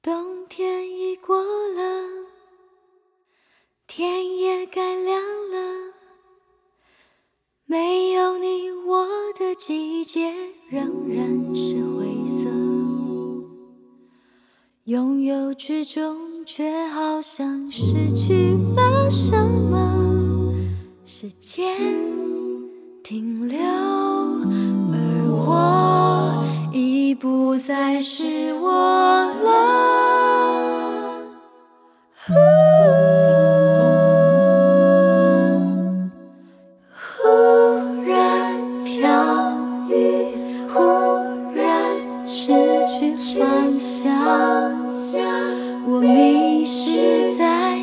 冬天已过了，天也该亮了。没有你，我的季节仍然是灰色。拥有之中，却好像失去了什么。时间停留，而我已不再是我了。我迷失在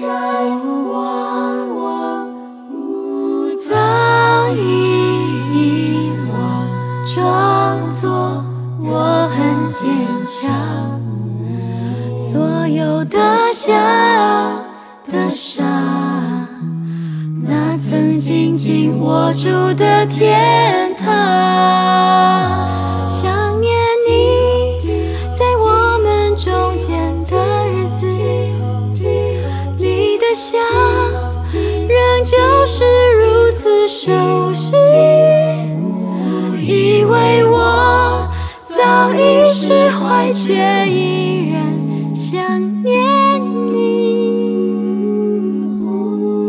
无望，早已遗忘，装作我很坚强，所有的笑的伤，那曾经紧握住的天堂。想仍旧是如此熟悉，以为我早已释怀，却依然。想念你，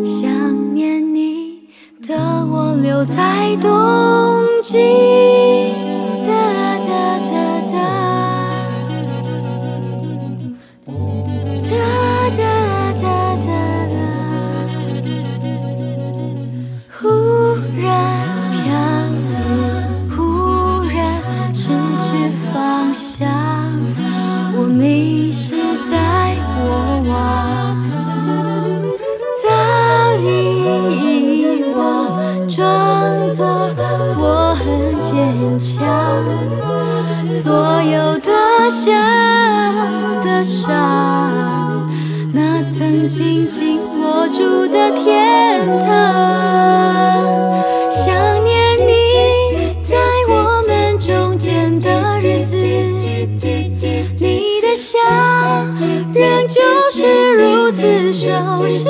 想念你的我留在冬季。有的想的傻，那曾紧紧握住的天堂。想念你在我们中间的日子，你的笑仍旧是如此熟悉，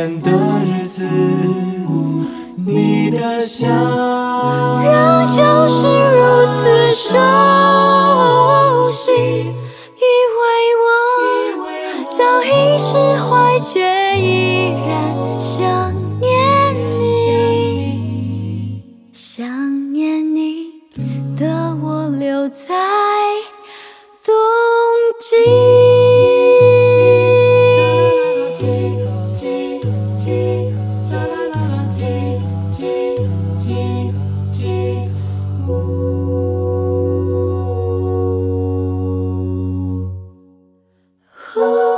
的日子，你的笑仍旧是如此熟悉。以为我早已释怀，却依然想念你，想念你的我留在冬季。忽